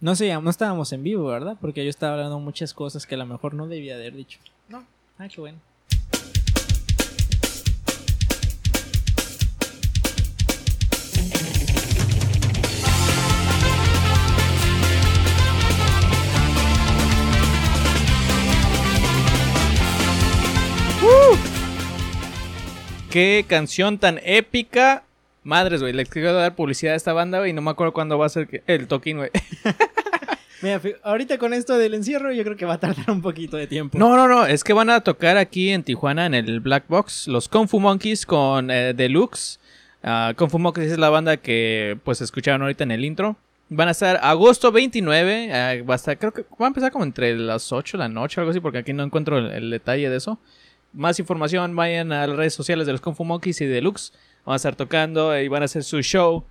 No sé, no estábamos en vivo, ¿verdad? Porque yo estaba hablando muchas cosas que a lo mejor no debía haber dicho. No. Ah, qué bueno. Qué canción tan épica. Madres, güey, le quiero dar publicidad a esta banda, güey, y no me acuerdo cuándo va a ser que- el toquín, güey. Mira, ahorita con esto del encierro yo creo que va a tardar un poquito de tiempo. No, no, no, es que van a tocar aquí en Tijuana en el Black Box los Kung Fu Monkeys con eh, Deluxe. Ah, Kung Fu Monkeys es la banda que pues escucharon ahorita en el intro. Van a estar agosto 29, ah, va a estar, creo que va a empezar como entre las 8 de la noche o algo así, porque aquí no encuentro el, detalle de eso. Más información, vayan a las redes sociales de los Kung Fu Monkeys y Deluxe. Van a estar tocando y van a hacer su show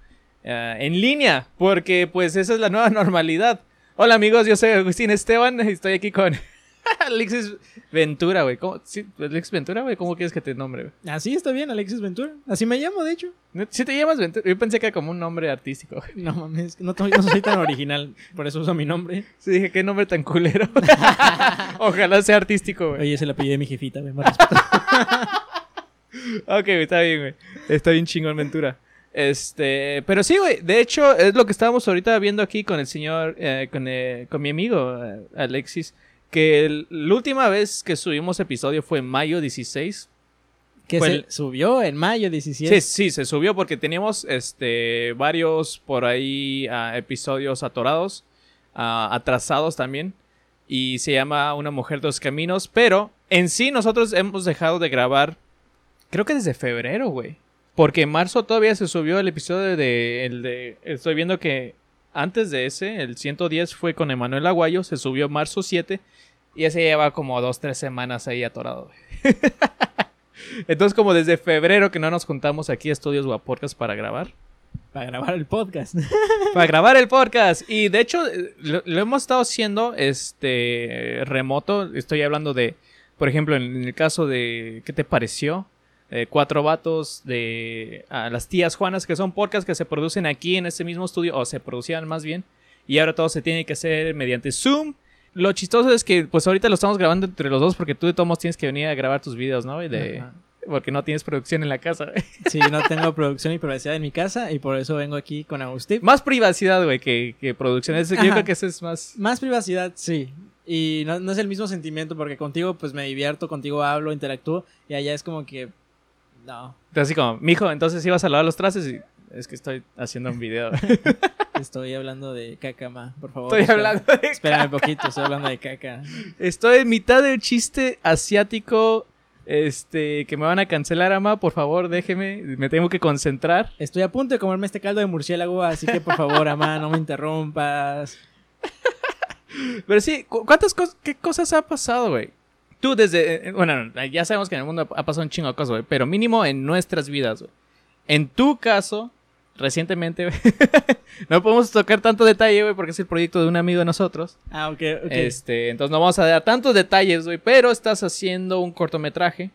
ah, en línea, porque pues esa es la nueva normalidad. Hola amigos, yo soy Agustín Esteban y estoy aquí con Alexis Ventura, güey. ¿Cómo? ¿Sí? ¿Alexis Ventura, güey? ¿Cómo quieres que te nombre, güey? Así está bien, Alexis Ventura. Así me llamo, de hecho. ¿Sí te llamas Ventura? Yo pensé que era como un nombre artístico. güey. No mames, no, soy tan original, por eso uso mi nombre. Sí, dije, qué nombre tan culero. Ojalá sea artístico, güey. Oye, es el apellido de mi jefita, güey. Ok, güey, está bien, güey. Está bien chingón Ventura. Este, pero sí, güey. De hecho, es lo que estábamos ahorita viendo aquí con el señor, eh, con, eh, con mi amigo eh, Alexis. Que el- la última vez que subimos episodio fue en mayo 16. Que se el- subió en mayo 17. Sí, sí, se subió porque teníamos este varios por ahí ah, episodios atorados, ah, atrasados también. Y se llama Una mujer dos caminos. Pero en sí nosotros hemos dejado de grabar, creo que desde febrero, güey. Porque en marzo todavía se subió el episodio de, el de... Estoy viendo que antes de ese, el 110 fue con Emanuel Aguayo, se subió marzo 7. Y ese lleva como dos, tres semanas ahí atorado. Entonces, como desde febrero que no nos juntamos aquí a Estudios Guaporcas para grabar. Para grabar el podcast. Para grabar el podcast. Y de hecho, eh, lo, lo hemos estado haciendo este remoto. Estoy hablando de, por ejemplo, en el caso de ¿qué te pareció? Eh, cuatro vatos de ah, las tías Juanas, que son podcasts que se producen aquí en este mismo estudio, o se producían más bien. Y ahora todo se tiene que hacer mediante Zoom. Lo chistoso es que, pues ahorita lo estamos grabando entre los dos porque tú de todos modos tienes que venir a grabar tus videos, ¿no? Y De, Ajá. porque no tienes producción en la casa. Sí, no tengo producción y privacidad en mi casa y por eso vengo aquí con Agustín. Más privacidad, güey, que, que producción. Es- yo creo que eso es más. Más privacidad, sí. Y no, no es el mismo sentimiento porque contigo pues me divierto, contigo hablo, interactúo y allá es como que... No, Así como, mijo, entonces ibas a lavar los trastes y. Es que estoy haciendo un video. estoy hablando de caca, ma, por favor. Estoy espera- hablando de. Espérame un poquito, estoy hablando de caca. Estoy en mitad de un chiste asiático. Este, que me van a cancelar, ama. Por favor, déjeme. Me tengo que concentrar. Estoy a punto de comerme este caldo de murciélago, así que por favor, amá, no me interrumpas. Pero sí, cu- ¿cuántas cosas, qué cosas ha pasado, güey? Tú desde, eh, bueno, ya sabemos que en el mundo ha pasado un chingo de cosas, güey, pero mínimo en nuestras vidas, güey. En tu caso, recientemente, no podemos tocar tanto detalle, güey, porque es el proyecto de un amigo de nosotros. Ah, ok, ok. Este, entonces no vamos a dar tantos detalles, güey, pero estás haciendo un cortometraje,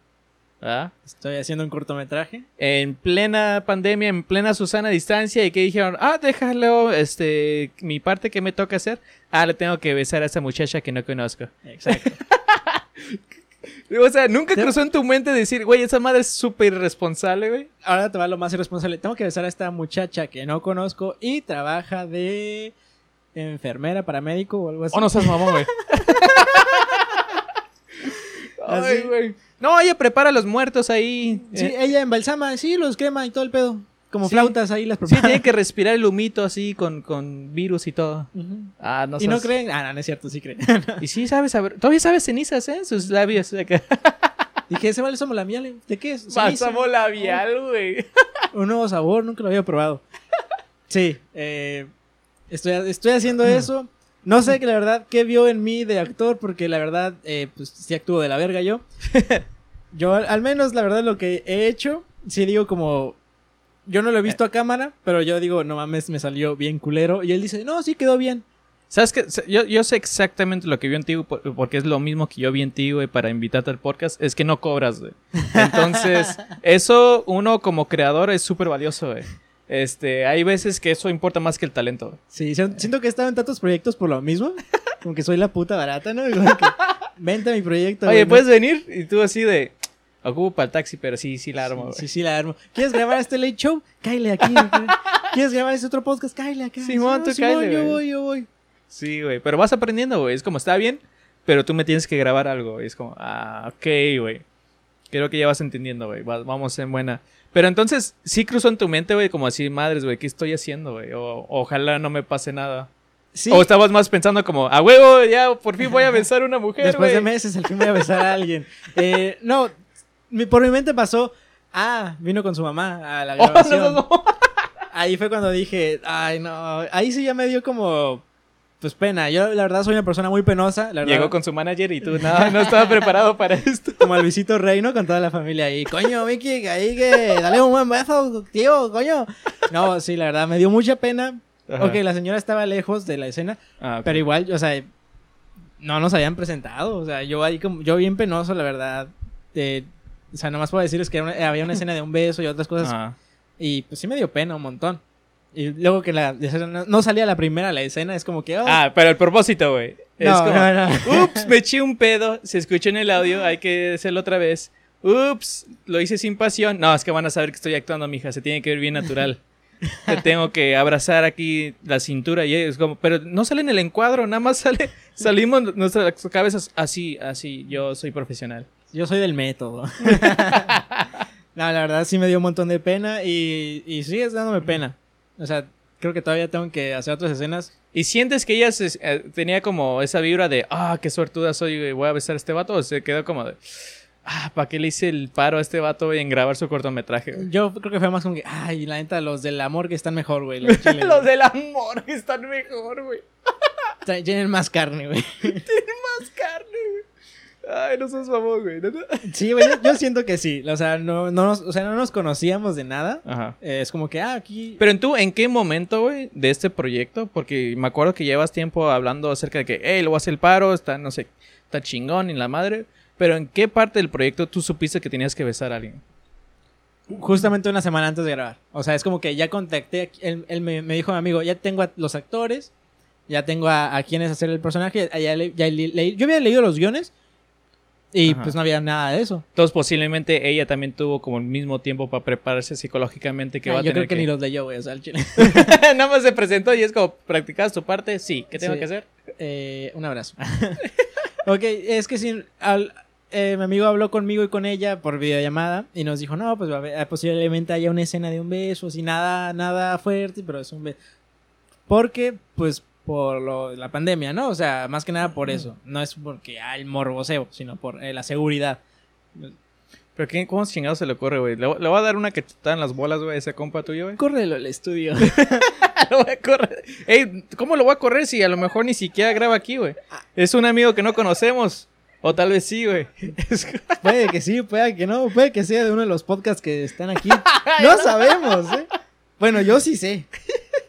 ¿verdad? Estoy haciendo un cortometraje. En plena pandemia, en plena Susana distancia, y que dijeron, ah, déjalo, este, mi parte que me toca hacer, ah, le tengo que besar a esa muchacha que no conozco. Exacto. O sea, nunca cruzó en tu mente decir, güey, esa madre es súper irresponsable, güey. Ahora te va lo más irresponsable. Tengo que besar a esta muchacha que no conozco y trabaja de enfermera, paramédico o algo así. O no seas mamón, güey. Ay, Así. güey. No, ella prepara los muertos ahí. Sí, Eh, ella embalsama, sí, los quema y todo el pedo. Como Sí. flautas ahí las sí, prepara. tiene que respirar el humito así con, con virus y todo. Ah, no y no creen. Ah, no, no es cierto, sí creen. Y sí, sabes saber. Todavía sabes cenizas, ¿eh? Sus labios. acá. Dije, ese vale somos la miel. ¿De qué es? Bálsamo labial, güey. Un nuevo sabor, nunca lo había probado. Sí, eh, estoy, estoy haciendo eso. No sé que la verdad qué vio en mí de actor, porque la verdad, eh, pues sí actúo de la verga yo. Yo al menos la verdad lo que he hecho, sí digo como, yo no lo he visto a cámara, pero yo digo, no mames, me salió bien culero. Y él dice, no, sí quedó bien. ¿Sabes qué? Yo, yo sé exactamente lo que vi en ti, por- porque es lo mismo que yo vi en ti, güey, para invitarte al podcast. Es que no cobras, güey. Entonces, eso, uno como creador es súper valioso, güey. Este, hay veces que eso importa más que el talento. güey. Sí, si- siento que he estado en tantos proyectos por lo mismo. Como que soy la puta barata, ¿no? Que, vente a mi proyecto. Oye, güey, ¿no? ¿puedes venir? Y tú así de, ocupo para el taxi, pero sí, sí la armo, güey. Sí, sí, la armo. ¿Quieres grabar este late show? Cáile aquí. güey. ¿Quieres grabar este otro podcast? Cáile acá. Simón, tú cáele, Yo güey. voy, yo voy. Sí, güey. Pero vas aprendiendo, güey. Es como, está bien, pero tú me tienes que grabar algo. Es como, ah, ok, güey. Creo que ya vas entendiendo, güey. Va- Vamos en buena. Pero entonces, sí cruzó en tu mente, güey, como así, madres, güey, ¿qué estoy haciendo, güey? O ojalá no me pase nada. Sí. O estabas más pensando como, a huevo, ya por fin voy a besar a una mujer, Después de meses, al fin voy a besar a alguien. Eh, no, por mi mente pasó. Ah, vino con su mamá a la Oh, no, grabación. no. Ahí fue cuando dije, ay, no. Ahí sí ya me dio como. Pues pena. Yo, la verdad, soy una persona muy penosa. La Llegó con su manager y tú, no, no estaba preparado para esto. Como a Luisito Reino con toda la familia ahí. Coño, que ahí que. Dale un buen beso, tío, coño. No, sí, la verdad, me dio mucha pena. Ajá. Ok, la señora estaba lejos de la escena. Ah. Pero igual, o sea, no nos habían presentado. O sea, yo ahí como, yo bien penoso, la verdad. Eh, o sea, nomás puedo decirles que era una- había una escena de un beso y otras cosas. Ajá. Y pues sí me dio pena un montón. Y luego que la no, salía la primera, la escena es como que. oh, Ah, pero el propósito, güey. Es no, como, no, no. Ups, me eché un pedo. Se escuchó en el audio, hay que hacerlo otra vez. Ups, lo hice sin pasión. No, es que van a saber que estoy actuando, mija. Se tiene que ver bien natural. Te tengo que abrazar aquí la cintura y es como, pero no sale en el encuadro, nada más sale, salimos nuestras cabezas así, así. Yo soy profesional. Yo soy del método. no, la verdad sí me dio un montón de pena y, y sigue dándome pena. O sea, creo que todavía tengo que hacer otras escenas. ¿Y sientes que ella se- eh, tenía como esa vibra de, ah, qué suertuda soy, güey, voy a besar a este vato? ¿O se quedó como de, ah, ¿para qué le hice el paro a este vato güey, en grabar su cortometraje? güey?" Yo creo que fue más como que, ay, la neta, los del amor que están mejor, güey. Los chiles, Los del amor están mejor, güey. Tienen más carne, güey. Más carne, güey. Ay, no sos mamón, güey. Sí, güey, yo, yo siento que sí. O sea, no, no, nos, o sea, no nos conocíamos de nada. Ajá. Eh, es como que, ah, aquí... Pero tú, ¿en qué momento, güey, de este proyecto? Porque me acuerdo que llevas tiempo hablando acerca de que, hey, lo voy a hacer el paro, está, no sé, está chingón y la madre. Pero ¿en qué parte del proyecto tú supiste que tenías que besar a alguien? Justamente una semana antes de grabar. O sea, es como que ya contacté, él, él me, me dijo a mi amigo, ya tengo a los actores, ya tengo a, a quienes hacer el personaje, ya le- ya yo había leído los guiones y Ajá. pues no había nada de eso. Entonces, posiblemente ella también tuvo como el mismo tiempo para prepararse psicológicamente que Ah, va a yo tener creo que, ni los leyó, güey, o sea, el chile. Nada más se presentó y es como, ¿practicabas tu parte? Sí. ¿Qué tengo Sí. que hacer? Eh, un abrazo. ok, es que sí, al- eh, mi amigo habló conmigo y con ella por videollamada y nos dijo, no, pues va a haber- posiblemente haya una escena de un beso, así nada, nada fuerte, pero es un beso. Porque, pues, por lo, la pandemia, ¿no? O sea, más que nada por eso. No es porque hay morboseo, sino por eh, la seguridad. ¿Pero qué, cómo chingados se le ocurre, güey? Le, le voy a dar una que en las bolas, güey, a ese compa tuyo, güey. Córrelo al estudio. lo voy a correr. Ey, ¿cómo lo voy a correr si a lo mejor ni siquiera graba aquí, güey? Es un amigo que no conocemos. O tal vez sí, güey. Puede que sí, puede que no, puede que sea de uno de los podcasts que están aquí. No sabemos, ¿eh? Bueno, yo sí sé.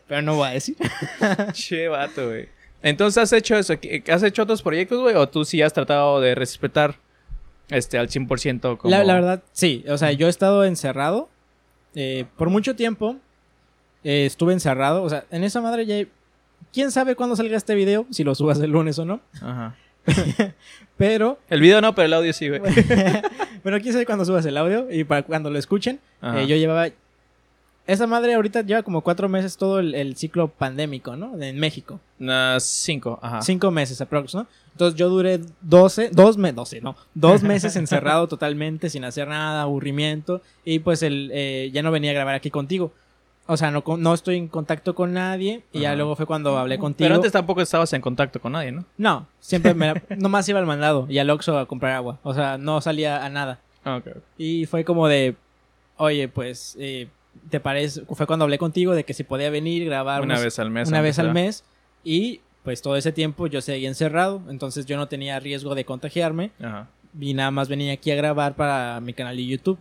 Pero no voy a decir. che, vato, güey. Entonces, ¿has hecho eso? ¿Qué- ¿Has hecho otros proyectos, güey? ¿O tú sí has tratado de respetar este al 100% como... La, la verdad, sí. O sea, yo he estado encerrado. eh, por mucho tiempo eh, estuve encerrado. O sea, en esa madre ya... ¿Quién sabe cuándo salga este video? Si lo subas el lunes o no. Ajá. Pero... El video no, pero el audio sí, güey. bueno, quién sabe cuándo subas el audio y para cuando lo escuchen. Eh, yo llevaba... Esa madre ahorita lleva como cuatro meses todo el, el ciclo pandémico, ¿no? En México. Cinco, ajá. Cinco meses aprox, ¿no? Entonces yo duré 12, dos meses, 12, no, dos meses encerrado totalmente, sin hacer nada, aburrimiento, y pues el, eh, ya no venía a grabar aquí contigo. O sea, no, con- no estoy en contacto con nadie, y ya luego fue cuando hablé contigo. Pero antes tampoco estabas en contacto con nadie, ¿no? No, siempre me nomás iba al mandado y al Oxxo a comprar agua. O sea, no salía a nada. Ah, ok. Y fue como de, oye, pues, eh, ¿te parece? Fue cuando hablé contigo de que si podía venir, grabar Una unos- vez al mes. una vez al mes y pues todo ese tiempo yo seguía encerrado, entonces yo no tenía riesgo de contagiarme Ajá. y nada más venía aquí a grabar para mi canal de YouTube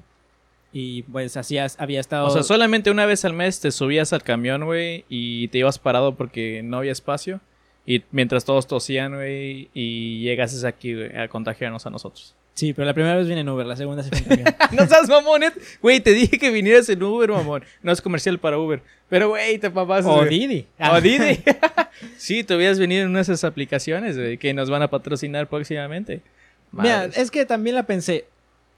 y pues así as- había estado... O sea, solamente una vez al mes te subías al camión, güey, y te ibas parado porque no había espacio. Y mientras todos tosían, güey, y llegases aquí, güey, a contagiarnos a nosotros. Sí, pero la primera vez vine en Uber, la segunda sí fue en camión. no seas mamones. Güey, te dije que vinieras en Uber, mamón. No es comercial para Uber. Pero, güey, te papás. o Didi. O Didi. sí, te hubieras venido en una de esas aplicaciones, güey, que nos van a patrocinar próximamente. Mira, es que también la pensé.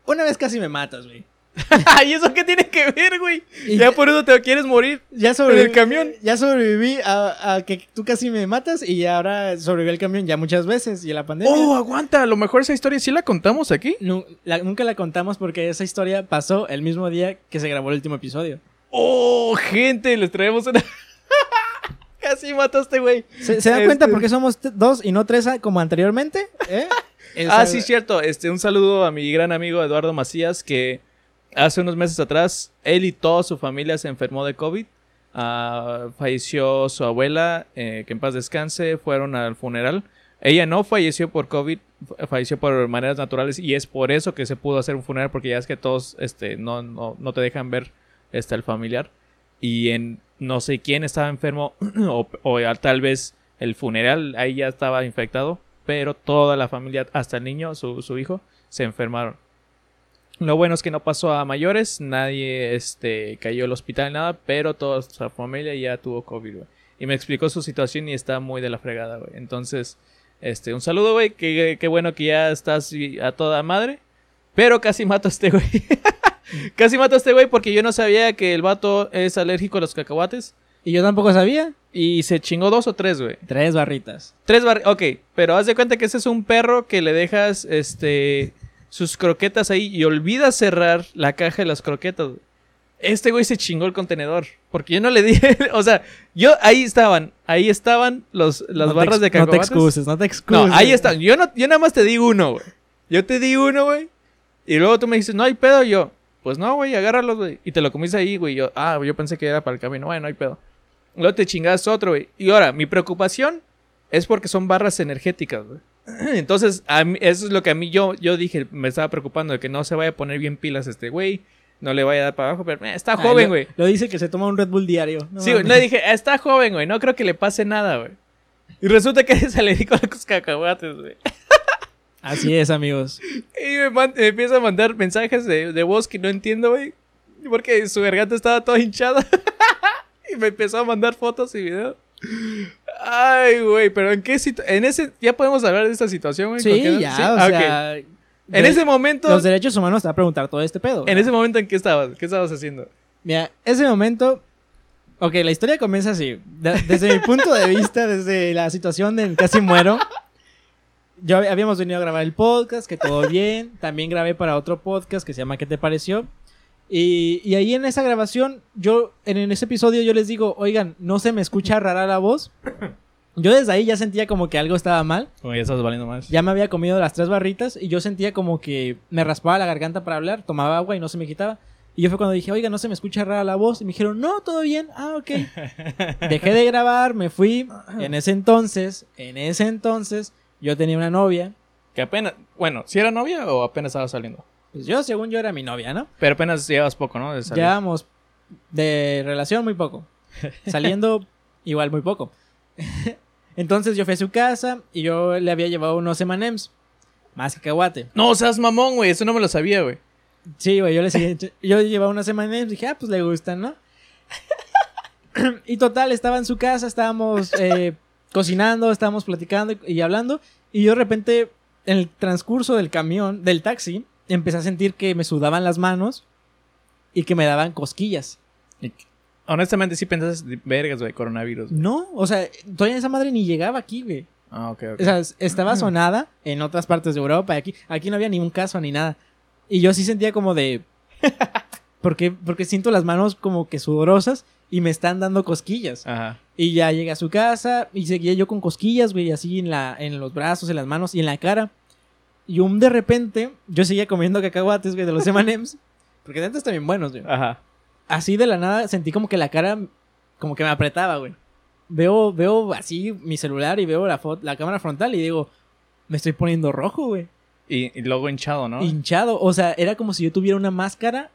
Una vez casi me matas, güey. ¿Y eso qué tiene que ver, güey? Y Ya por eso te quieres morir. Ya sobreviví. el camión. Ya sobreviví a, a que tú casi me matas y ahora sobreviví al camión ya muchas veces y a la pandemia. Oh, aguanta. A lo mejor esa historia sí la contamos aquí. La- nunca la contamos porque esa historia pasó el mismo día que se grabó el último episodio. Oh, gente, les traemos una. Casi mataste, güey. ¿Se, se dan cuenta Este- por qué somos dos y no tres como anteriormente? ¿Eh? Ah, sí, cierto. Este, un saludo a mi gran amigo Eduardo Macías, que hace unos meses atrás, él y toda su familia se enfermó de COVID. Ah, falleció su abuela, eh, que en paz descanse, fueron al funeral. Ella no falleció por COVID, falleció por maneras naturales y es por eso que se pudo hacer un funeral, porque ya es que todos este, no, no, no te dejan ver este, el familiar. Y en no sé quién estaba enfermo o, o tal vez el funeral ahí ya estaba infectado, pero toda la familia, hasta el niño, su, su hijo, se enfermaron. Lo bueno es que no pasó a mayores, nadie este, cayó al hospital, nada, pero toda su familia ya tuvo COVID, güey. Y me explicó su situación y está muy de la fregada, güey. Entonces, este, un saludo, güey. Qué, qué bueno que ya estás a toda madre. Pero casi mato a este güey. casi mato a este güey porque yo no sabía que el vato es alérgico a los cacahuates. Y yo tampoco sabía. Y se chingó dos o tres, güey. Tres barritas. Tres bar... Ok, pero haz de cuenta que ese es un perro que le dejas, este, sus croquetas ahí y olvidas cerrar la caja de las croquetas. Este güey se chingó el contenedor. Porque yo no le dije, o sea, yo ahí estaban, ahí estaban los, las No barras de No te cacahuates. excuses, no te excuses. No, ahí están. Yo, no, yo nada más te digo uno, güey. Yo te di uno, güey. Y luego tú me dices, no hay pedo. Y yo, pues no, güey, agárralos, güey. Y te lo comiste ahí, güey. Yo, ah, yo pensé que era para el camino. Bueno, no hay pedo. Luego te chingas otro, güey. Y ahora, mi preocupación es porque son barras energéticas, güey. Entonces, a mí- eso es lo que a mí yo, yo dije, me estaba preocupando de que no se vaya a poner bien pilas este güey. No le vaya a dar para abajo, pero eh, está Ah, joven, lo- güey. Lo, dice que se toma un Red Bull diario. No Sí, güey, le dije, está joven, güey, no creo que le pase nada, güey. Y resulta que es alérgico a los cacahuates, güey. Así es, amigos. Y me, man- me empieza a mandar mensajes de, de voz que no entiendo, güey. Porque su garganta estaba toda hinchada. y me empezó a mandar fotos y videos. Ay, güey, pero ¿en qué situación? En ese... ¿Ya podemos hablar de esta situación, güey? ¿Con Sí, ya, sí? o Ah, sea... En de- ese momento... Los derechos humanos te va a preguntar todo este pedo. En ese momento, ¿en qué estabas? ¿Qué estabas haciendo? Mira, ese momento. Ok, la historia comienza así. De- desde mi punto de vista, desde la situación de casi muero. Yo hab- habíamos venido a grabar el podcast, que todo bien. También grabé para otro podcast que se llama ¿Qué te pareció? Y, y ahí en esa grabación, yo, en, en ese episodio, yo les digo, oigan, no se me escucha rara la voz. Yo desde ahí ya sentía como que algo estaba mal. Como ya estás valiendo más. Ya me había comido las tres barritas y yo sentía como que me raspaba la garganta para hablar, tomaba agua y no se me quitaba. Y yo fue cuando dije, oiga, no se me escucha rara la voz. Y me dijeron, no, todo bien. Ah, ok. Dejé de grabar, me fui. En ese entonces, en ese entonces, yo tenía una novia. Que apenas... Bueno, ¿si era novia o apenas estaba saliendo? Pues yo, según yo, era mi novia, ¿no? Pero apenas llevas poco, ¿no? De salir. Llevábamos de relación muy poco. Saliendo igual muy poco. Entonces yo fui a su casa y yo le había llevado unos M&M's. Más cacahuate. No, seas mamón, güey. Eso no me lo sabía, güey. Sí, güey, yo le seguí- yo llevaba una semana y dije, ah, pues le gustan, ¿no? y total, estaba en su casa, estábamos eh, cocinando, estábamos platicando y hablando. Y yo de repente, en el transcurso del camión, del taxi, empecé a sentir que me sudaban las manos y que me daban cosquillas. Y- Honestamente, sí pensaste, vergas, güey, coronavirus. güey. No, o sea, todavía esa madre ni llegaba aquí, güey. Ah, ok, ok. O sea, es- estaba sonada en otras partes de Europa. y Aquí, aquí no había ningún caso ni nada. Y yo sí sentía como de. porque, porque siento las manos como que sudorosas y me están dando cosquillas. Ajá. Y ya llegué a su casa y seguía yo con cosquillas, güey, así en, la, en los brazos, en las manos y en la cara. Y un de repente, yo seguía comiendo cacahuates, güey, de los M&M's. Porque de antes están bien buenos, güey. Ajá. Así de la nada sentí como que la cara, como que me apretaba, güey. Veo, veo así mi celular y veo la, fo- la cámara frontal y digo, me estoy poniendo rojo, güey. Y, y luego hinchado, ¿no? Hinchado. O sea, era como si yo tuviera una máscara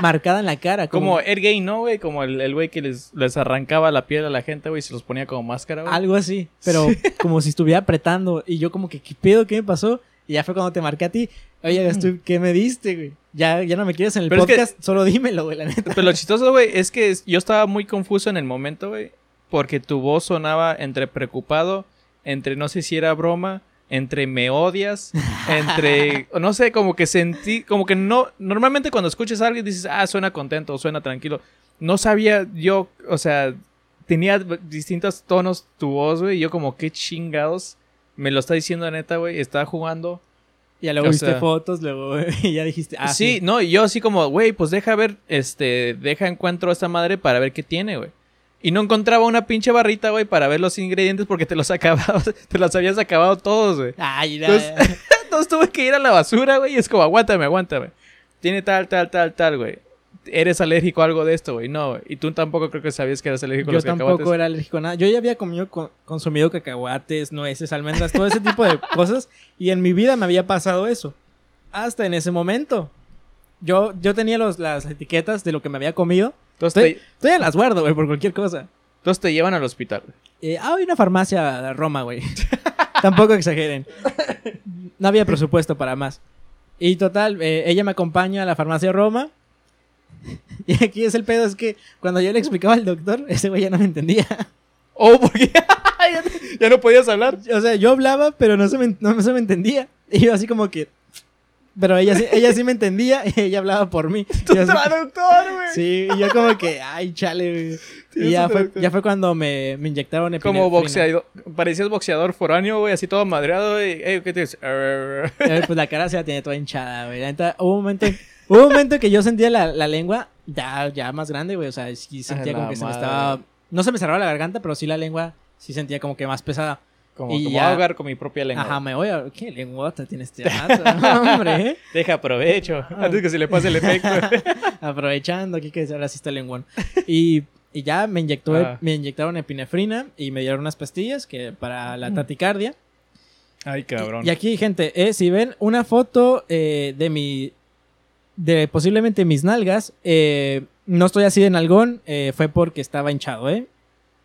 marcada en la cara. Como Ed Gay, ¿no, güey? Como el el güey que les, les arrancaba la piel a la gente, güey, y se los ponía como máscara, güey. Algo así. Pero como si estuviera apretando. Y yo como que, ¿qué pedo? ¿Qué me pasó? Y ya fue cuando te marqué a ti. Oye, Gastú, ¿qué me diste, güey? Ya, ya no me quieres en el Pero es que- podcast, solo dímelo, güey, la neta. Pero lo chistoso, güey, es que yo estaba muy confuso en el momento, güey. Porque tu voz sonaba entre preocupado, entre no sé si era broma, entre me odias, entre. No sé, como que sentí. Como que no. Normalmente cuando escuchas a alguien dices, ah, suena contento, suena tranquilo. No sabía yo, o sea, tenía distintos tonos tu voz, güey. Y yo, como, qué chingados. Me lo está diciendo neta, güey. Estaba jugando. Ya luego O viste sea- fotos, luego y ya dijiste, ah, sí, sí. no, y yo así como, güey, pues deja ver, este, deja encuentro a esta madre para ver qué tiene, güey. Y no encontraba una pinche barrita, güey, para ver los ingredientes porque te los acababas, te los habías acabado todos, güey. Ay, ya, Entonces- ya. Entonces tuve que ir a la basura, güey, y es como, aguántame, aguántame. Tiene tal, tal, tal, tal, güey. ¿Eres alérgico a algo de esto, güey? No, güey. Y tú tampoco creo que sabías que eras alérgico a Yo los tampoco cacahuates. era alérgico a nada. Yo ya había comido, co- consumido cacahuates, nueces, almendras, todo ese tipo de cosas. Y en mi vida me había pasado eso. Hasta en ese momento. Yo, yo tenía los, las etiquetas de lo que me había comido. Entonces, Estoy, te, las guardo, güey, por cualquier cosa. entonces te llevan al hospital. Eh, ah, hay una farmacia Roma, güey. Tampoco exageren. No había presupuesto para más. Y total, eh, ella me acompaña a la farmacia Roma. Y aquí es el pedo, es que cuando yo le explicaba al doctor, ese güey ya no me entendía. Oh, porque ya, ya no podías hablar. O sea, yo hablaba, pero no se me, no se me entendía. Y yo así como que... Pero ella sí, ella sí me entendía y ella hablaba por mí. Tu yo traductor, güey. sí, y yo como que, ay, chale, güey. Y ya fue, ya fue cuando me, me inyectaron Como epinefrina. boxeador. Parecías boxeador foráneo, güey, así todo madreado, güey. Ey, ¿qué tienes? Arr. Eh, pues la cara se la tiene toda hinchada, güey. Hubo un momento, hubo un momento que yo sentía la, la lengua ya, ya más grande, güey. O sea, sí sentía A como que se me madre. estaba. No se me cerraba la garganta, pero sí la lengua sí sentía como que más pesada. Como, Y como ya- ahogar con mi propia lengua. Ajá, me voy a. ¿Qué lenguota tiene este? No, hombre. Deja aprovecho. Antes que se le pase el efecto. Aprovechando aquí que ahora sí está el lenguón. Y, y ya me inyectó, Ah. me inyectaron epinefrina y me dieron unas pastillas que para la taticardia. Ay, cabrón. Y aquí, gente, eh, si ven una foto eh, de mi. de posiblemente mis nalgas, eh, no estoy así de nalgón, eh, fue porque estaba hinchado, ¿eh?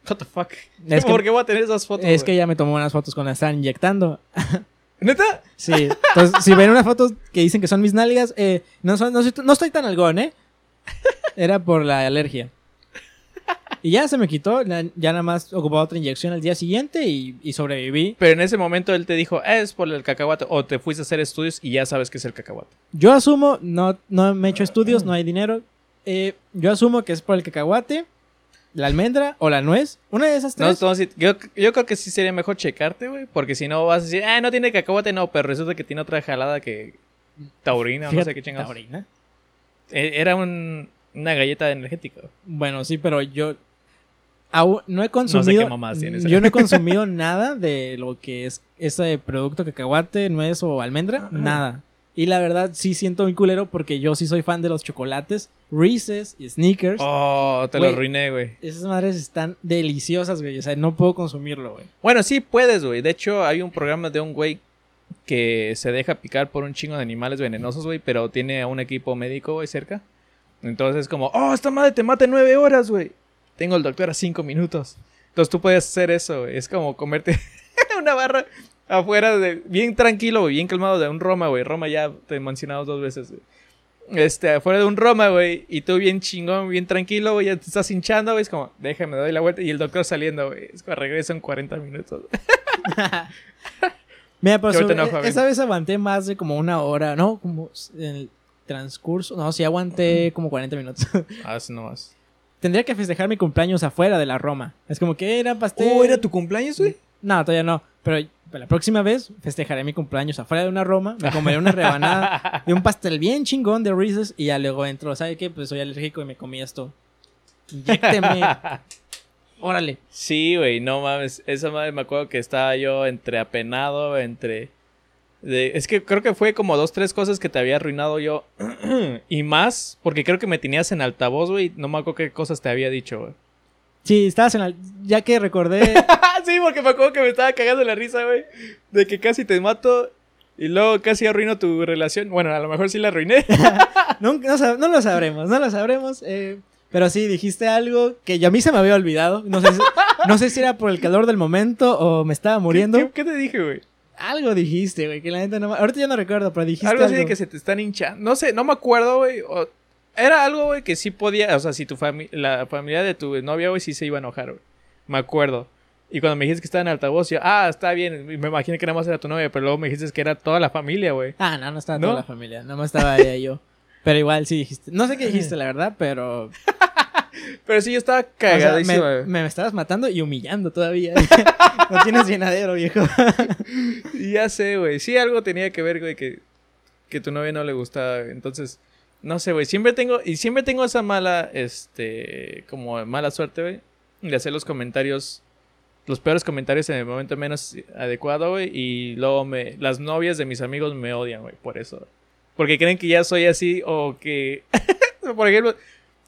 What the fuck. Es que- ¿Por qué voy a tener esas fotos? Es que ya me tomó unas fotos cuando la estaban inyectando. ¿Neta? Sí, entonces, si ven unas fotos que dicen que son mis nalgas, eh, no, son, no, soy- no estoy tan algón, ¿eh? Era por la alergia. Y ya se me quitó, ya nada más ocupaba otra inyección al día siguiente y, y sobreviví. Pero en ese momento él te dijo, "Ah, es por el cacahuate. O te fuiste a hacer estudios y ya sabes que es el cacahuate. Yo asumo, no, no me he hecho estudios, no hay dinero. eh, yo asumo que es por el cacahuate, la almendra o la nuez. Una de esas No, tres. entonces, yo, yo creo que sí sería mejor checarte, güey. Porque si no vas a decir, ah, no tiene cacahuate, no. Pero resulta que tiene otra jalada que. Taurina, o no sé qué chingados. taurina. Eh, Era un- una galleta energética. Bueno, sí, pero yo aún no he sé consumido. qué mamás tienes. Yo no he consumido nada de lo que es ese producto cacahuate, nuez o almendra. Nada. Y la verdad sí siento muy culero porque yo sí soy fan de los chocolates, Reese's y Snickers. Oh, te Güey. lo arruiné, güey. Esas madres están deliciosas, güey. O sea, no puedo consumirlo, güey. Bueno, sí puedes, güey. De hecho, hay un programa de un güey que se deja picar por un chingo de animales venenosos, güey, pero tiene a un equipo médico, güey, cerca. Entonces es como, oh, esta madre te mata en nueve horas, güey. Tengo el doctor a cinco minutos. Entonces tú puedes hacer eso, güey. Es como comerte una barra afuera de bien tranquilo, güey, bien calmado de un Roma, güey. Roma ya te he mencionado dos veces, güey. Este, afuera de un Roma, güey, y tú bien chingón, bien tranquilo, güey, ya te estás hinchando, güey, es como, déjame, doy la vuelta, y el doctor saliendo, güey, es como, regreso en 40 minutos. Mira, pero sobre- e- esa vez aguanté más de como una hora, ¿no? Como en el transcurso. No, sí aguanté como 40 minutos. Ah, eso no más. Tendría que festejar mi cumpleaños afuera de la Roma. Es como que era pastel. Oh, ¿era tu cumpleaños, güey? No, todavía no. Pero la próxima vez festejaré mi cumpleaños afuera de una Roma. Me comeré una rebanada de un pastel bien chingón de Reese's. Y ya luego entro. ¿Sabe qué? Pues soy alérgico y me comí esto. Inyécteme. Órale. Sí, güey, no mames. Esa madre me acuerdo que estaba yo entre apenado, entre. de- Es que creo que fue como dos, tres cosas que te había arruinado yo. y más, porque creo que me tenías en altavoz, güey. No me acuerdo qué cosas te había dicho, güey. Sí, estabas en la... Ya que recordé... sí, porque me acuerdo que me estaba cagando la risa, güey. De que casi te mato y luego casi arruino tu relación. Bueno, a lo mejor sí la arruiné. No, no lo sabremos, no lo sabremos. eh, pero sí, dijiste algo que yo a mí se me había olvidado. No sé, si, no sé si era por el calor del momento o me estaba muriendo. ¿Qué, qué te dije, güey? Algo dijiste, güey, que la gente no... Ahorita ya no recuerdo, pero dijiste Algo algo. así de que se te están hinchando. No sé, no me acuerdo, güey. o- Era algo, güey, que sí podía. O sea, si tu familia, la familia de tu novia, güey, sí se iba a enojar, güey. Me acuerdo. Y cuando me dijiste que estaba en altavoz, yo, ah, está bien. y Me imaginé que nada más era tu novia, pero luego me dijiste que era toda la familia, güey. Ah, no, no estaba ¿No? toda la familia, nada más estaba ella y yo. Pero igual sí dijiste. No sé qué dijiste, la verdad, pero... Pero sí, yo estaba o sea, cagadísimo, me, güey. me estabas matando y humillando todavía. no tienes llenadero, viejo. Ya sé, güey. Sí, algo tenía que ver, güey, que, que tu novia no le gustaba. Entonces, no sé, güey. Siempre tengo, y siempre tengo esa mala, este, como mala suerte, güey, de hacer los comentarios, los peores comentarios en el momento menos adecuado, güey. Y luego me, las novias de mis amigos me odian, güey, por eso. Porque creen que ya soy así o que, por ejemplo,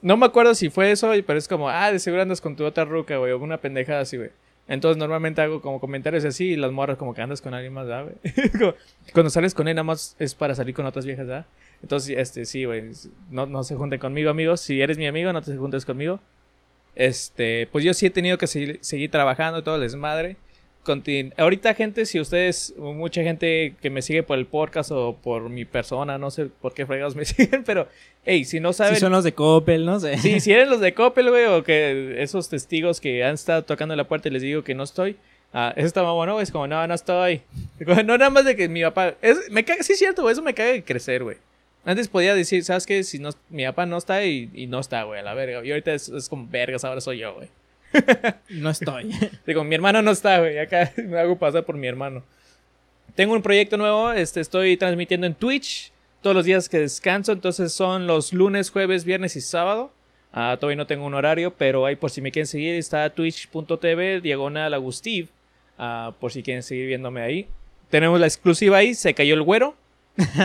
no me acuerdo si fue eso, pero es como, ah, de seguro andas con tu otra ruca, güey, o una pendejada así, güey. Entonces normalmente hago como comentarios así y las morras como que andas con alguien más. Como, Cuando sales con él nada más es para salir con otras viejas. Entonces, este, sí, güey, no, no se junten conmigo, amigos. Si eres mi amigo, no te juntes conmigo. Este, pues yo sí he tenido que seguir, seguir trabajando, todo el desmadre. Contin- Ahorita, gente, si ustedes, mucha gente que me sigue por el podcast o por mi persona, no sé por qué fregados me siguen, pero, hey, si no saben... Si son los de Coppel, no sé. Sí, si eres los de Coppel, güey, o que esos testigos que han estado tocando la puerta y les digo que no estoy. Ah, eso está bueno, güey. Es como, no, no estoy. No, nada más de que mi papá. Es, me caga, sí, es cierto, güey. Eso me caga de crecer, güey. Antes podía decir, ¿sabes qué? Si no, mi papá no está y, y no está, güey, a la verga. Y ahorita es, es como, vergas, ahora soy yo, güey. No estoy. Digo, mi hermano no está, güey. Acá me hago pasar por mi hermano. Tengo un proyecto nuevo. Este, estoy transmitiendo en Twitch todos los días que descanso. Entonces son los lunes, jueves, viernes y sábado. Ah, todavía no tengo un horario, pero ahí por si me quieren seguir está twitch.tv diagonal agustiv. Ah, por si quieren seguir viéndome ahí. Tenemos la exclusiva ahí. Se cayó el güero.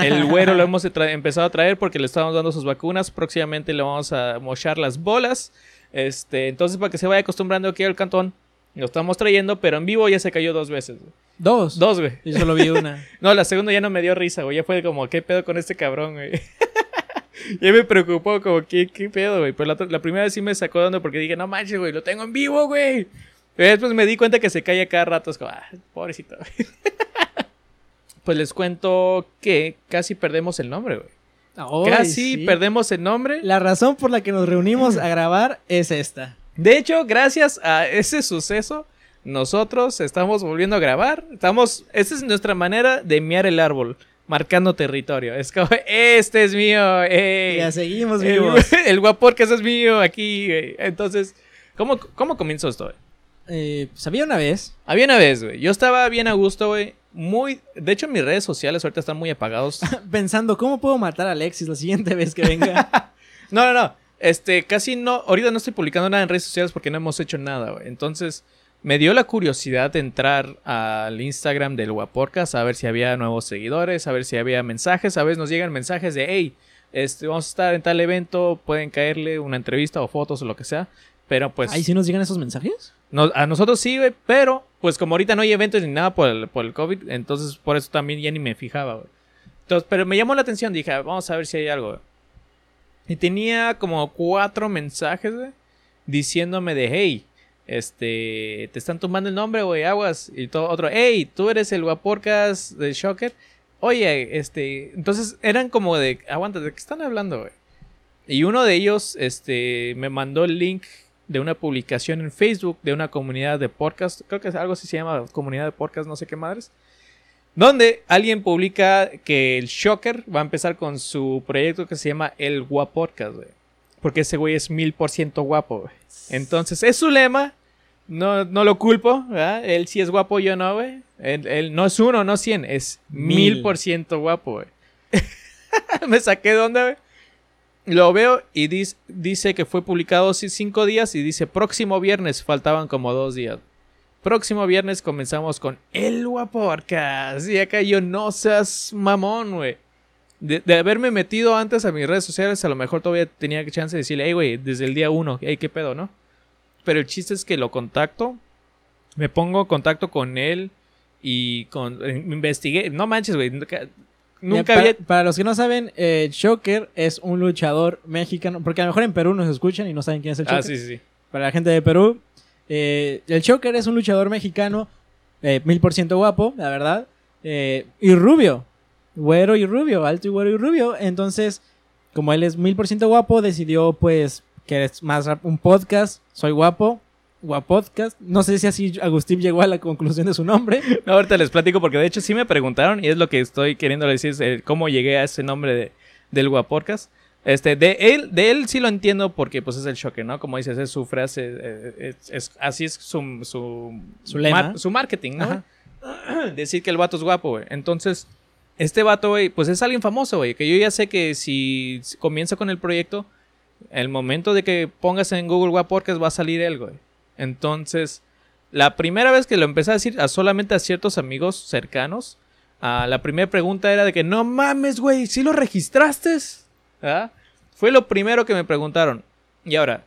El güero lo hemos empezado a traer porque le estamos dando sus vacunas. Próximamente le vamos a mochar las bolas. Este, entonces para que se vaya acostumbrando aquí al cantón. Lo estamos trayendo, pero en vivo ya se cayó dos veces. güey. Dos. Dos, güey. Yo solo vi una. No, la segunda ya no me dio risa, güey. Ya fue como, ¿qué pedo con este cabrón, güey? ya me preocupó, como, ¿qué, qué pedo, güey? Pero la, otra- la primera vez sí me sacó de onda porque dije, no manches, güey, lo tengo en vivo, güey. Pero después me di cuenta que se cae a cada rato. Es como, ah, pobrecito, güey. Pues les cuento que casi perdemos el nombre, güey. Casi sí. perdemos el nombre. La razón por la que nos reunimos a grabar es esta. De hecho, gracias a ese suceso, nosotros estamos volviendo a grabar. Estamos, esa es nuestra manera de miar el árbol, marcando territorio. Es como, este es mío, ey. Ya seguimos el, vivos. el guapor que eso es mío aquí. güey. Entonces, ¿cómo, cómo comenzó esto? güey? Eh, pues había una vez. Había una vez, güey. Yo estaba bien a gusto, güey. Muy, de hecho, mis redes sociales ahorita están muy apagados. Pensando, ¿cómo puedo matar a Alexis la siguiente vez que venga? No, no, no. Este, casi no. Ahorita no estoy publicando nada en redes sociales porque no hemos hecho nada, güey. Entonces, me dio la curiosidad de entrar al Instagram del Guaporcas a ver si había nuevos seguidores, a ver si había mensajes. A veces nos llegan mensajes de, hey, este, vamos a estar en tal evento, pueden caerle una entrevista o fotos o lo que sea. Pero pues. ¿Ahí sí nos llegan esos mensajes? no- a nosotros sí, güey, pero pues como ahorita no hay eventos ni nada por el, por el COVID, entonces por eso también ya ni me fijaba, güey. Entonces, pero me llamó la atención, dije, "Ah, vamos a ver si hay algo, güey. Y tenía como cuatro mensajes, güey, diciéndome de, hey, este, te están tomando el nombre, güey, aguas. Y todo otro, hey, tú eres el guaporcas de Shocker. Oye, este, entonces eran como de, aguanta, ¿de qué están hablando, güey? Y uno de ellos, este, me mandó el link de una publicación en Facebook de una comunidad de podcast. Creo que es algo así se llama comunidad de podcast, no sé qué madres. Donde alguien publica que el Shocker va a empezar con su proyecto que se llama El Guapodcast, güey. Porque ese güey es mil por ciento guapo, güey. Entonces, es su lema. No, no lo culpo, ¿verdad? Él sí es guapo, yo no, güey. Él, él no es uno, no cien, es mil por ciento guapo, güey. Me saqué de onda, güey. Lo veo y dice que fue publicado cinco días y dice próximo viernes, faltaban como dos días. Próximo viernes comenzamos con El Guaporcas. Y acá yo no seas mamón, güey. De, de haberme metido antes a mis redes sociales, a lo mejor todavía tenía chance de decirle, hey, güey, desde el día uno, hey, qué pedo, ¿no? Pero el chiste es que lo contacto, me pongo en contacto con él y con, eh, investigué. No manches, güey. Nunca, había. para, para los que no saben, eh, Shocker es un luchador mexicano. Porque a lo mejor en Perú nos escuchan y no saben quién es el Shocker. Ah, sí, sí. Para la gente de Perú, eh, el Shocker es un luchador mexicano, eh, mil por ciento guapo, la verdad. eh, y rubio. Güero y rubio, alto y güero y rubio. Entonces, como él es mil por ciento guapo, decidió pues que es más un podcast. Soy guapo, guapodcast. No sé si así Agustín llegó a la conclusión de su nombre. No, ahorita les platico porque de hecho sí me preguntaron y es lo que estoy queriendo decir, es, eh, cómo llegué a ese nombre de, del Guaporcas. Este, de él, de él sí lo entiendo porque pues es el choque, ¿no? Como dices, es su frase, eh, es, es- así es su, su, Su lema. mar- su marketing, ¿no? Decir que el vato es guapo, güey. Entonces, este vato, güey, pues es alguien famoso, güey. Que yo ya sé que si comienza con el proyecto, el momento de que pongas en Google Guaporcas va a salir él, güey. Entonces, la primera vez que lo empecé a decir a solamente a ciertos amigos cercanos, ah, la primera pregunta era de que no mames, güey, ¿sí lo registraste? ¿Ah? Fue lo primero que me preguntaron. Y ahora,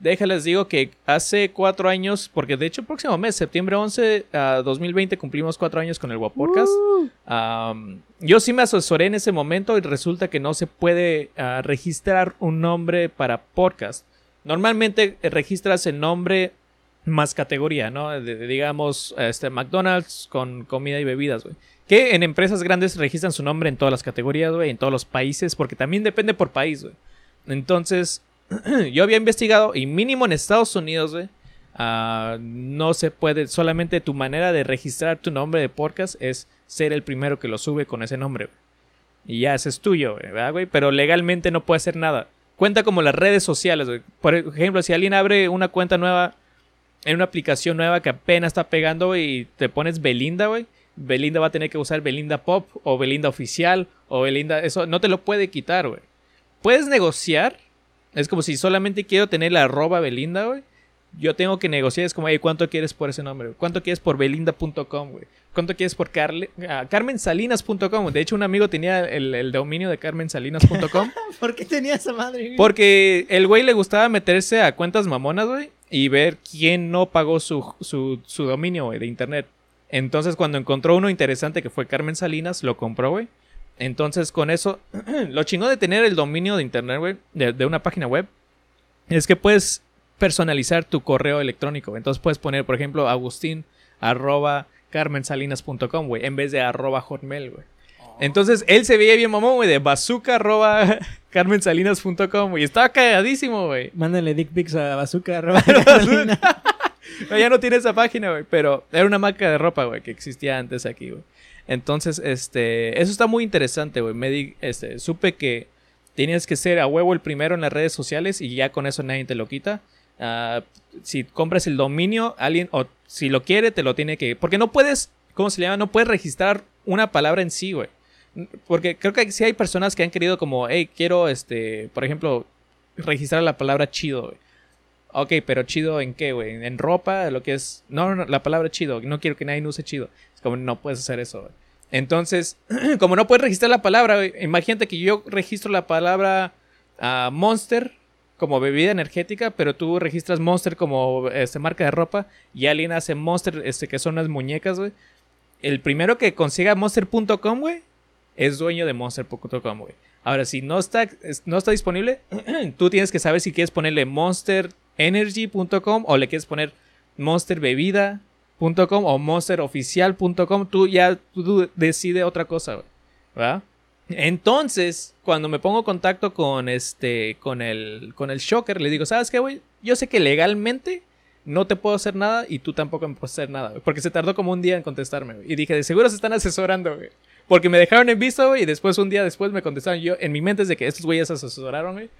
déjales digo que hace cuatro años, porque de hecho el próximo mes, septiembre 11, a 2020, cumplimos cuatro años con el Guapodcast. Am, yo sí me asesoré en ese momento y resulta que no se puede ah, registrar un nombre para podcast. Normalmente eh, registras el nombre más categoría, ¿no? De- digamos, este, McDonald's con comida y bebidas, güey. Que en empresas grandes registran su nombre en todas las categorías, güey, en todos los países, porque también depende por país, güey. Entonces, yo había investigado y mínimo en Estados Unidos, güey, ah, no se puede, solamente tu manera de registrar tu nombre de podcast es ser el primero que lo sube con ese nombre, güey. Y ya, ese es tuyo, ¿verdad, güey? Pero legalmente no puede hacer nada. Cuenta como las redes sociales, güey. Por ejemplo, si alguien abre una cuenta nueva en una aplicación nueva que apenas está pegando y te pones Belinda, güey. Belinda va a tener que usar Belinda Pop o Belinda Oficial o Belinda... Eso no te lo puede quitar, güey. Puedes negociar. Es como si solamente quiero tener la arroba Belinda, güey. Yo tengo que negociar. Es como, hey, ¿cuánto quieres por ese nombre? güey? ¿Cuánto quieres por belinda.com, güey? ¿Cuánto quieres por Carle ah, carmensalinas.com? De hecho, un amigo tenía el, el dominio de carmensalinas.com. ¿Por qué tenía esa madre? güey? Porque el güey le gustaba meterse a cuentas mamonas, güey, y ver quién no pagó su, su, su dominio, de internet. Entonces, cuando encontró uno interesante que fue Carmen Salinas, lo compró, güey. Entonces, con eso, lo chingón de tener el dominio de internet, güey, de, de una página web, es que puedes personalizar tu correo electrónico. Entonces, puedes poner, por ejemplo, agustín arroba carmensalinas.com, en vez de arroba hotmail, güey. Entonces él se veía bien mamón, güey, de bazooka arroba carmensalinas.com, güey. Estaba cagadísimo, güey. Mándenle dick pics a Bazooka. arroba. No, ya no tiene esa página, güey. Pero era una marca de ropa, güey, que existía antes aquí, güey. Entonces, este, eso está muy interesante, güey. Me di, este, supe que tienes que ser a huevo el primero en las redes sociales y ya con eso nadie te lo quita. Ah, si compras el dominio, alguien, o si lo quiere, te lo tiene que. Porque no puedes, ¿cómo se llama? No puedes registrar una palabra en sí, güey. Porque creo que sí hay personas que han querido como, hey, quiero, este, por ejemplo, registrar la palabra chido. Ok, pero chido en qué, güey? En ropa, lo que es... No, no, la palabra chido. No quiero que nadie use chido. Es como, no puedes hacer eso, güey. Entonces, como no puedes registrar la palabra, güey, imagínate que yo registro la palabra ah, Monster como bebida energética, pero tú registras Monster como este, marca de ropa y alguien hace Monster, este, que son unas muñecas, güey. El primero que consiga monster.com, güey, es dueño de monster.com, güey. Ahora, si no está, es- no está disponible, tú tienes que saber si quieres ponerle monsterenergy.com o le quieres poner monsterbebida.com o monsteroficial.com. Tú ya tú decides otra cosa, güey. ¿verdad? Entonces, cuando me pongo en contacto con este, con el, con el Shocker, le digo, ¿sabes qué, güey? Yo sé que legalmente no te puedo hacer nada y tú tampoco me puedes hacer nada. Porque se tardó como un día en contestarme, güey. Y dije, de seguro se están asesorando, güey. Porque me dejaron en visto, güey, y después un día después me contestaron. Yo, en mi mente es de que estos güeyes se asesoraron, güey.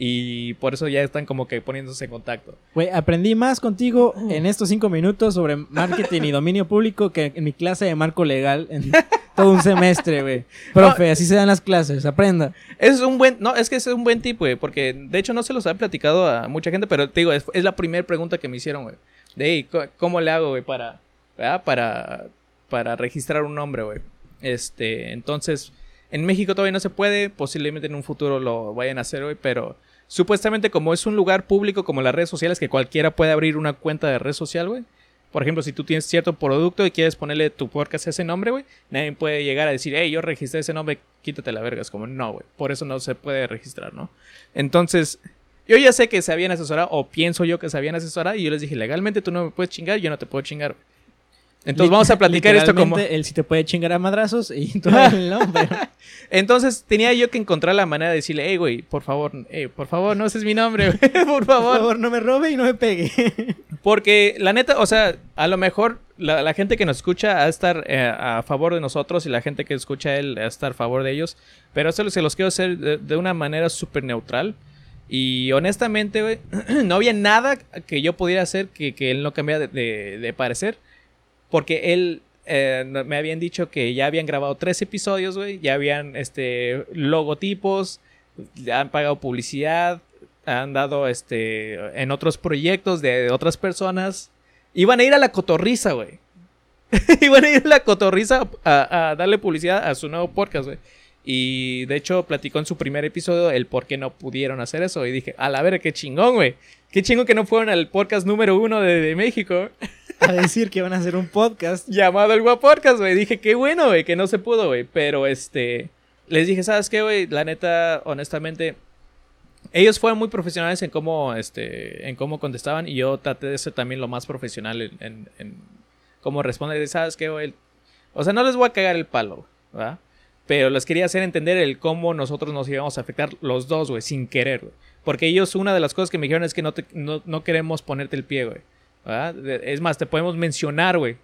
Y por eso ya están como que poniéndose en contacto. Güey, aprendí más contigo en estos cinco minutos sobre marketing y dominio público que en mi clase de marco legal en todo un semestre, güey. Profe, así se dan las clases, aprenda. Es un buen, no, es que es un buen tip, güey, porque de hecho no se los he platicado a mucha gente, pero te digo, es, es la primera pregunta que me hicieron, güey. De, "Hey, ¿cómo le hago, güey, para, ¿verdad? para, para registrar un nombre, güey? Este, entonces, en México todavía no se puede, posiblemente en un futuro lo vayan a hacer, güey, pero supuestamente como es un lugar público como las redes sociales, que cualquiera puede abrir una cuenta de red social, güey. Por ejemplo, si tú tienes cierto producto y quieres ponerle tu podcast a ese nombre, güey, nadie puede llegar a decir, hey, yo registré ese nombre, quítate la verga. Es como, no, güey, por eso no se puede registrar, ¿no? Entonces, yo ya sé que se habían asesorado, o pienso yo que se habían asesorado, y yo les dije, legalmente tú no me puedes chingar, yo no te puedo chingar. Entonces vamos a platicar esto como... Él sí te puede chingar a madrazos y tú el nombre. Entonces tenía yo que encontrar la manera de decirle, hey, güey, por favor, hey, por favor, no ese es mi nombre, güey, por Por favor. favor, no me robe y no me pegue. Porque la neta, o sea, a lo mejor la, la gente que nos escucha ha de estar eh, a favor de nosotros y la gente que escucha a él ha de estar a favor de ellos. Pero eso se los quiero hacer de, de una manera súper neutral. Y honestamente, güey, no había nada que yo pudiera hacer que, que él no cambiara de, de- de parecer. Porque él eh, me habían dicho que ya habían grabado tres episodios, güey. Ya habían este, logotipos, han pagado publicidad, han dado este, en otros proyectos de otras personas. Iban a ir a la cotorriza, güey. Iban a ir a la cotorriza a, darle publicidad a su nuevo podcast, güey. Y de hecho platicó en su primer episodio el por qué no pudieron hacer eso. Y dije, a la ver, qué chingón, güey. Qué chingón que no fueron al podcast número uno de México. A decir que van a hacer un podcast. llamado el Guapodcast, güey. Dije, qué bueno, güey, que no se pudo, güey. Pero este. Les dije, ¿sabes qué, güey? La neta, honestamente. Ellos fueron muy profesionales en cómo, este, en cómo contestaban. Y yo traté de ser también lo más profesional en, en, en cómo responder. ¿Sabes qué, güey? O sea, no les voy a cagar el palo, ¿verdad? Pero les quería hacer entender el cómo nosotros nos íbamos a afectar los dos, güey, sin querer, güey. Porque ellos, una de las cosas que me dijeron es que no, te- no, no queremos ponerte el pie, güey. Es más, te podemos mencionar, güey.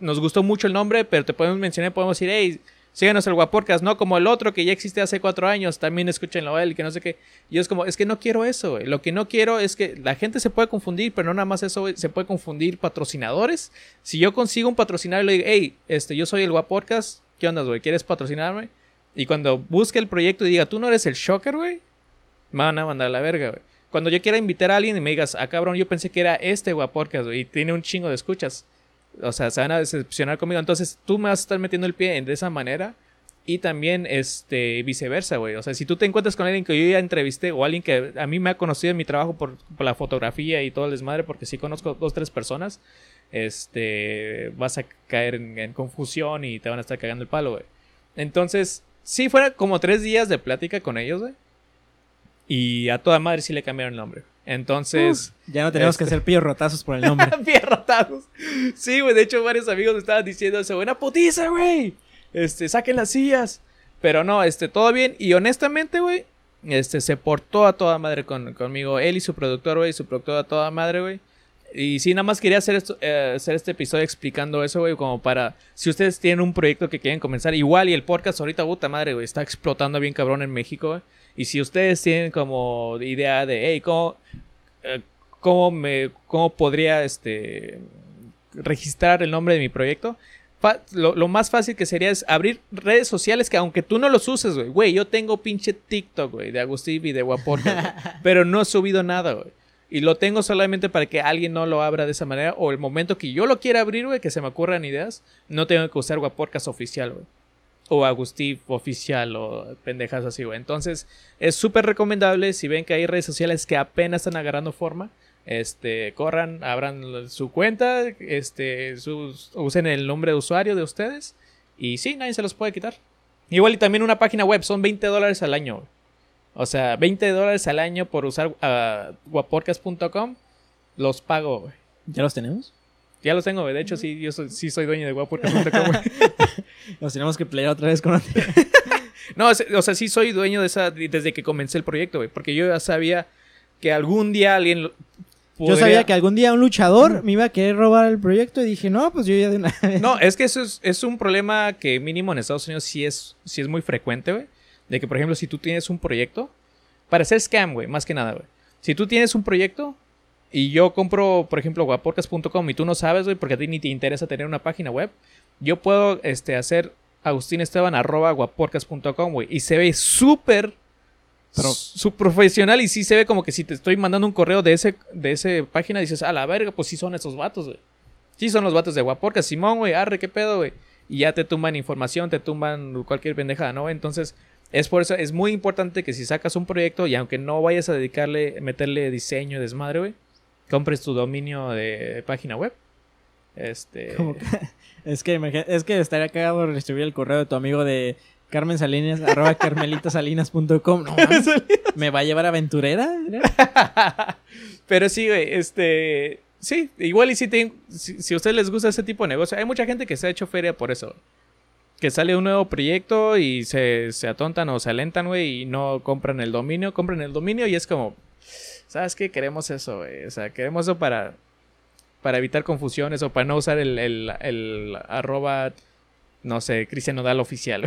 Nos gustó mucho el nombre, pero te podemos mencionar, podemos decir, hey, síganos el Guaporcas, no como el otro que ya existe hace cuatro años, también escúchenlo él, que no sé qué. Y es como, es que no quiero eso, güey. Lo que no quiero es que la gente se puede confundir, pero no nada más eso, se puede confundir patrocinadores. Si yo consigo un patrocinador y le digo, hey, este, yo soy el Guaporcas, ¿qué onda, güey? ¿Quieres patrocinarme? Y cuando busque el proyecto y diga, tú no eres el Shocker, güey, me van a mandar a la verga, güey. Cuando yo quiera invitar a alguien y me digas, ah, cabrón, yo pensé que era este Guaporcas, y tiene un chingo de escuchas. O sea, se van a decepcionar conmigo. Entonces, tú me vas a estar metiendo el pie de esa manera. Y también, este, viceversa, güey. O sea, si tú te encuentras con alguien que yo ya entrevisté o alguien que a mí me ha conocido en mi trabajo por, por la fotografía y todo el desmadre, porque sí conozco dos, tres personas, este, vas a caer en, en confusión y te van a estar cagando el palo, güey. Entonces, sí, fueron como tres días de plática con ellos, güey. Y a toda madre sí le cambiaron el nombre. Entonces, Ya no tenemos que Este. hacer pillos rotazos por el nombre. Pierrotados. Sí, güey. De hecho, varios amigos me estaban diciendo eso. Buena putiza, güey. Este, saquen las sillas. Pero no, este, todo bien. Y honestamente, güey, este, se portó a toda madre con, conmigo. Él y su productor, güey. Su productor a toda madre, güey. Y sí, nada más quería hacer, esto, eh, hacer este episodio explicando eso, güey. Como para, si ustedes tienen un proyecto que quieren comenzar. Igual, y el podcast ahorita, puta madre, güey. Está explotando bien cabrón en México, güey. Y si ustedes tienen como idea de, hey, ¿cómo, eh, cómo me cómo podría este registrar el nombre de mi proyecto lo, lo más fácil que sería es abrir redes sociales que aunque tú no los uses güey. Güey yo tengo pinche TikTok güey de Agustín y de Guaporca güey, pero no he subido nada güey. Y lo tengo solamente para que alguien no lo abra de esa manera o el momento que yo lo quiera abrir güey que se me ocurran ideas no tengo que usar Guaporcas oficial güey o Agustín oficial o pendejas así, güey. Entonces, es súper recomendable si ven que hay redes sociales que apenas están agarrando forma. Este, corran, abran su cuenta, este, sus- usen el nombre de usuario de ustedes y sí, nadie se los puede quitar. Igual y también una página web, son 20 dólares al año. güey. O sea, 20 dólares al año por usar ah, guaporcas.com, los pago, güey. ¿Ya los tenemos? Ya los tengo, güey. De hecho, sí, yo soy, sí soy dueño de guaporcas.com. Los tenemos que pelear otra vez con... No, o sea- sí soy dueño de esa desde que comencé el proyecto, güey. Porque yo ya sabía que algún día alguien. Yo sabía que algún día un luchador me iba a querer robar el proyecto y dije, no, pues yo ya de una vez. No, es que eso es, es un problema que mínimo en Estados Unidos sí es, sí es muy frecuente, güey. De que, por ejemplo, si tú tienes un proyecto. Para hacer scam, güey, más que nada, güey. Si tú tienes un proyecto y yo compro, por ejemplo, guaporcas.com y tú no sabes, güey, porque a ti ni te interesa tener una página web, yo puedo este, hacer agustinesteban arroba guaporcas.com, güey. Y se ve súper su profesional y sí se ve como que si te estoy mandando un correo de ese de ese página dices, a la verga, pues sí son esos vatos, güey. Sí son los vatos de Guaporcas, Simón, güey, arre, qué pedo, güey. Y ya te tumban información, te tumban cualquier pendejada, ¿no? Entonces, es por eso, es muy importante que si sacas un proyecto y aunque no vayas a dedicarle, meterle diseño, desmadre, güey, compres tu dominio de página web. Este. Que- es, que, es que estaría cagado recibir el correo de tu amigo de Carmen Salinas, arroba carmelitasalinas.com. No, ¿Me va a llevar aventurera? Pero sí, güey, este. sí, igual y si, te- si, si a ustedes les gusta ese tipo de negocio, hay mucha gente que se ha hecho feria por eso. Que sale un nuevo proyecto y se, se atontan o se alentan, güey, y no compran el dominio, compran el dominio y es como, ¿sabes qué? Queremos eso, güey. O sea, queremos eso para, para evitar confusiones o para no usar el, el, el arroba, no sé, Cristian Nodal oficial.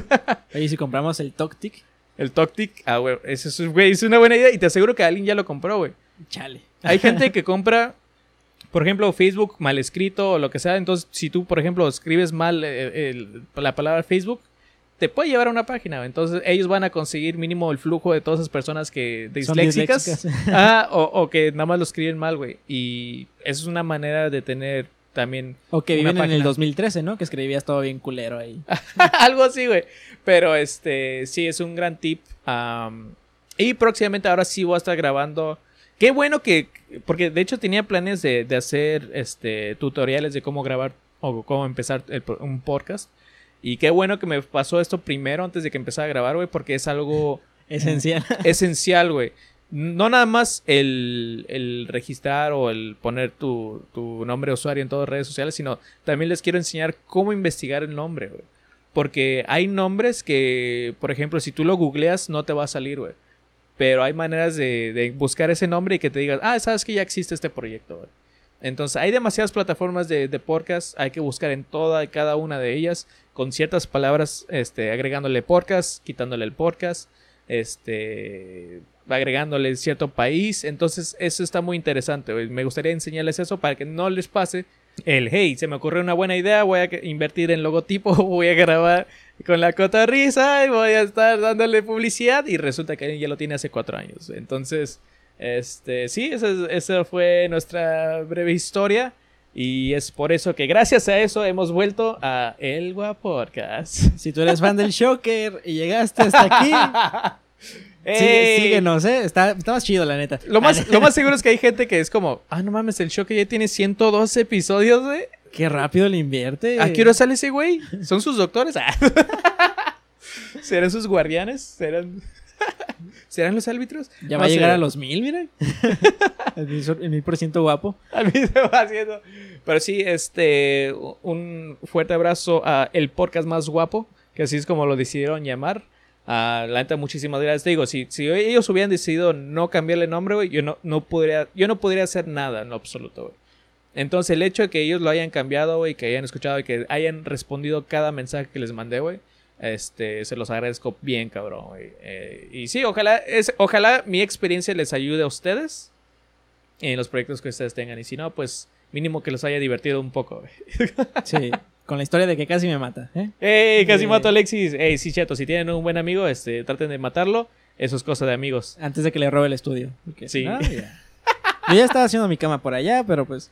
Oye, si compramos el Toctic, el Toctic, ah, güey, eso es, güey, es una buena idea y te aseguro que alguien ya lo compró, güey. chale. Hay gente que compra, por ejemplo, Facebook mal escrito o lo que sea. Entonces, si tú, por ejemplo, escribes mal eh, el- la palabra Facebook, te puede llevar a una página. Entonces, ellos van a conseguir mínimo el flujo de todas esas personas que disléxicas. disléxicas. Ah, o, o que nada más lo escriben mal, güey. Y eso es una manera de tener también O que viven en el página. 2013, ¿no? Que escribías todo bien culero ahí. Algo así, güey. Pero este, sí, es un gran tip. Y próximamente ahora sí voy a estar grabando. Qué bueno que. Porque de hecho tenía planes de, de hacer este tutoriales de cómo grabar o cómo empezar el un podcast. Y qué bueno que me pasó esto primero antes de que empezara a grabar, güey, porque es algo Esencial. esencial, güey. No nada más el, el registrar o el poner tu, tu nombre de usuario en todas las redes sociales, sino también les quiero enseñar cómo investigar el nombre, güey. Porque hay nombres que, por ejemplo, si tú lo googleas, no te va a salir, güey. Pero hay maneras de, de buscar ese nombre y que te digas, ah, sabes que ya existe este proyecto, güey. Entonces, hay demasiadas plataformas de, de podcast, hay que buscar en toda y cada una de ellas, con ciertas palabras, este, agregándole podcast, quitándole el podcast, este, agregándole cierto país. Entonces, eso está muy interesante. Me gustaría enseñarles eso para que no les pase el, hey, se me ocurrió una buena idea, voy a invertir en logotipo, voy a grabar con la cotorrisa y voy a estar dándole publicidad y resulta que ya lo tiene hace cuatro años. Entonces, este, sí, esa, es- esa fue nuestra breve historia. Y es por eso que gracias a eso hemos vuelto a El Guapodcast. Si tú eres fan del Shocker y llegaste hasta aquí, síguenos, ¿eh? Está, está más chido, la neta. Lo más, lo más seguro es que hay gente que es como, ah, no mames, el show que ya tiene 112 episodios, güey. Qué rápido le invierte. ¿A qué hora sale ese güey? ¿Son sus doctores? Ah. ¿Serán sus guardianes? ¿Serán, ¿Serán los árbitros? Ya No va a llegar a los mil, mira. el mil mil por ciento guapo. A mí se va haciendo. Pero sí, este, un fuerte abrazo a el podcast más guapo, que así es como lo decidieron llamar. A la neta, muchísimas gracias. Te digo, si, si ellos hubieran decidido no cambiarle nombre, güey, yo no, no podría, yo no podría hacer nada en lo absoluto, güey. Entonces, el hecho de que ellos lo hayan cambiado, güey, que hayan escuchado y que hayan respondido cada mensaje que les mandé, güey, este, se los agradezco bien, cabrón. Eh, y sí, ojalá, es, ojalá mi experiencia les ayude a ustedes en los proyectos que ustedes tengan. Y si no, pues mínimo que los haya divertido un poco. Sí, con la historia de que casi me mata, ¿eh? ¡Ey! Casi Eh. mato a Alexis. ¡Ey! Sí, chato, si tienen un buen amigo, este, traten de matarlo. Eso es cosa de amigos. Antes de que le robe el estudio. Sí. Yo ya estaba haciendo mi cama por allá, pero pues.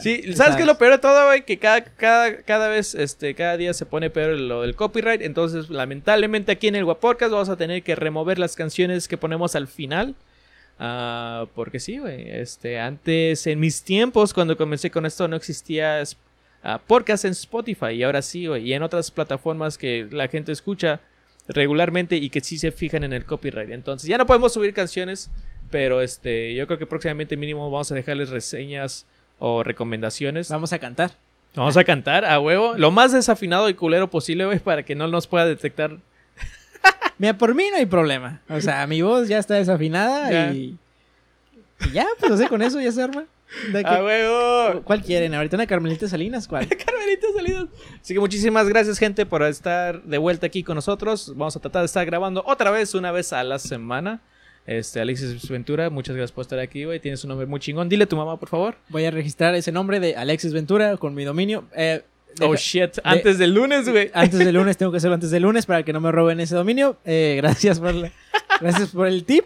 Sí, tú ¿sabes qué es lo peor de todo, güey? Que cada, cada, cada vez, este, cada día se pone peor lo del copyright. Entonces, lamentablemente aquí en el Guapodcast vamos a tener que remover las canciones que ponemos al final. Ah, porque sí, güey. Este, antes, en mis tiempos, cuando comencé con esto, no existía ah, podcast en Spotify. Y ahora sí, güey. Y en otras plataformas que la gente escucha regularmente y que sí se fijan en el copyright. Entonces, ya no podemos subir canciones. Pero este, yo creo que próximamente mínimo vamos a dejarles reseñas o recomendaciones. Vamos a cantar. Vamos a cantar a huevo. Lo más desafinado y culero posible, güey, para que no nos pueda detectar. Mira, por mí no hay problema. O sea, mi voz ya está desafinada Ya. y. y ya, pues así con eso ya se arma. ¿De qué- ¡A huevo! ¿Cuál quieren? ¿Ahorita una Carmelita Salinas? ¿Cuál? Carmelita Salinas. Así que muchísimas gracias, gente, por estar de vuelta aquí con nosotros. Vamos a tratar de estar grabando otra vez, una vez a la semana. Este, Alexis Ventura, muchas gracias por estar aquí, güey. Tienes un nombre muy chingón. Dile a tu mamá, por favor. Voy a registrar ese nombre de Alexis Ventura con mi dominio. Eh, Oh shit, antes del lunes, güey. antes del lunes, tengo que hacerlo antes del lunes para que no me roben ese dominio. Eh, gracias por la- gracias por el tip.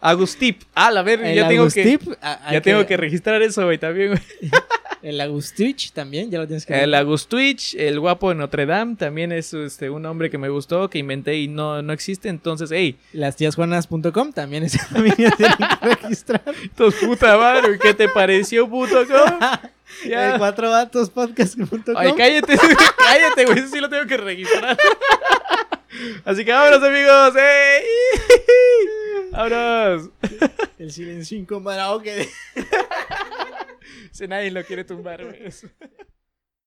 Agustip. Ah, la ver, El ya tengo que. Agustip, a- hay Ya tengo que registrar eso, güey, también, güey. El Agustich también, ya lo tienes que El Agustwitch, el guapo de Notre Dame, también es este, un nombre que me gustó, que inventé y no, no existe. Entonces, hey, Lastiasjuanas.com también ese dominio tienen que registrar. tos puta madre, ¿qué te pareció, puto? ¿Cómo? El Ya. cuatro vatos podcast.com. Ay, cállate, cállate, güey, eso sí lo tengo que registrar. Así que vámonos, amigos, ¡hey! ¡Vámonos! El silencio incómodo que... Si nadie lo quiere tumbar, güey.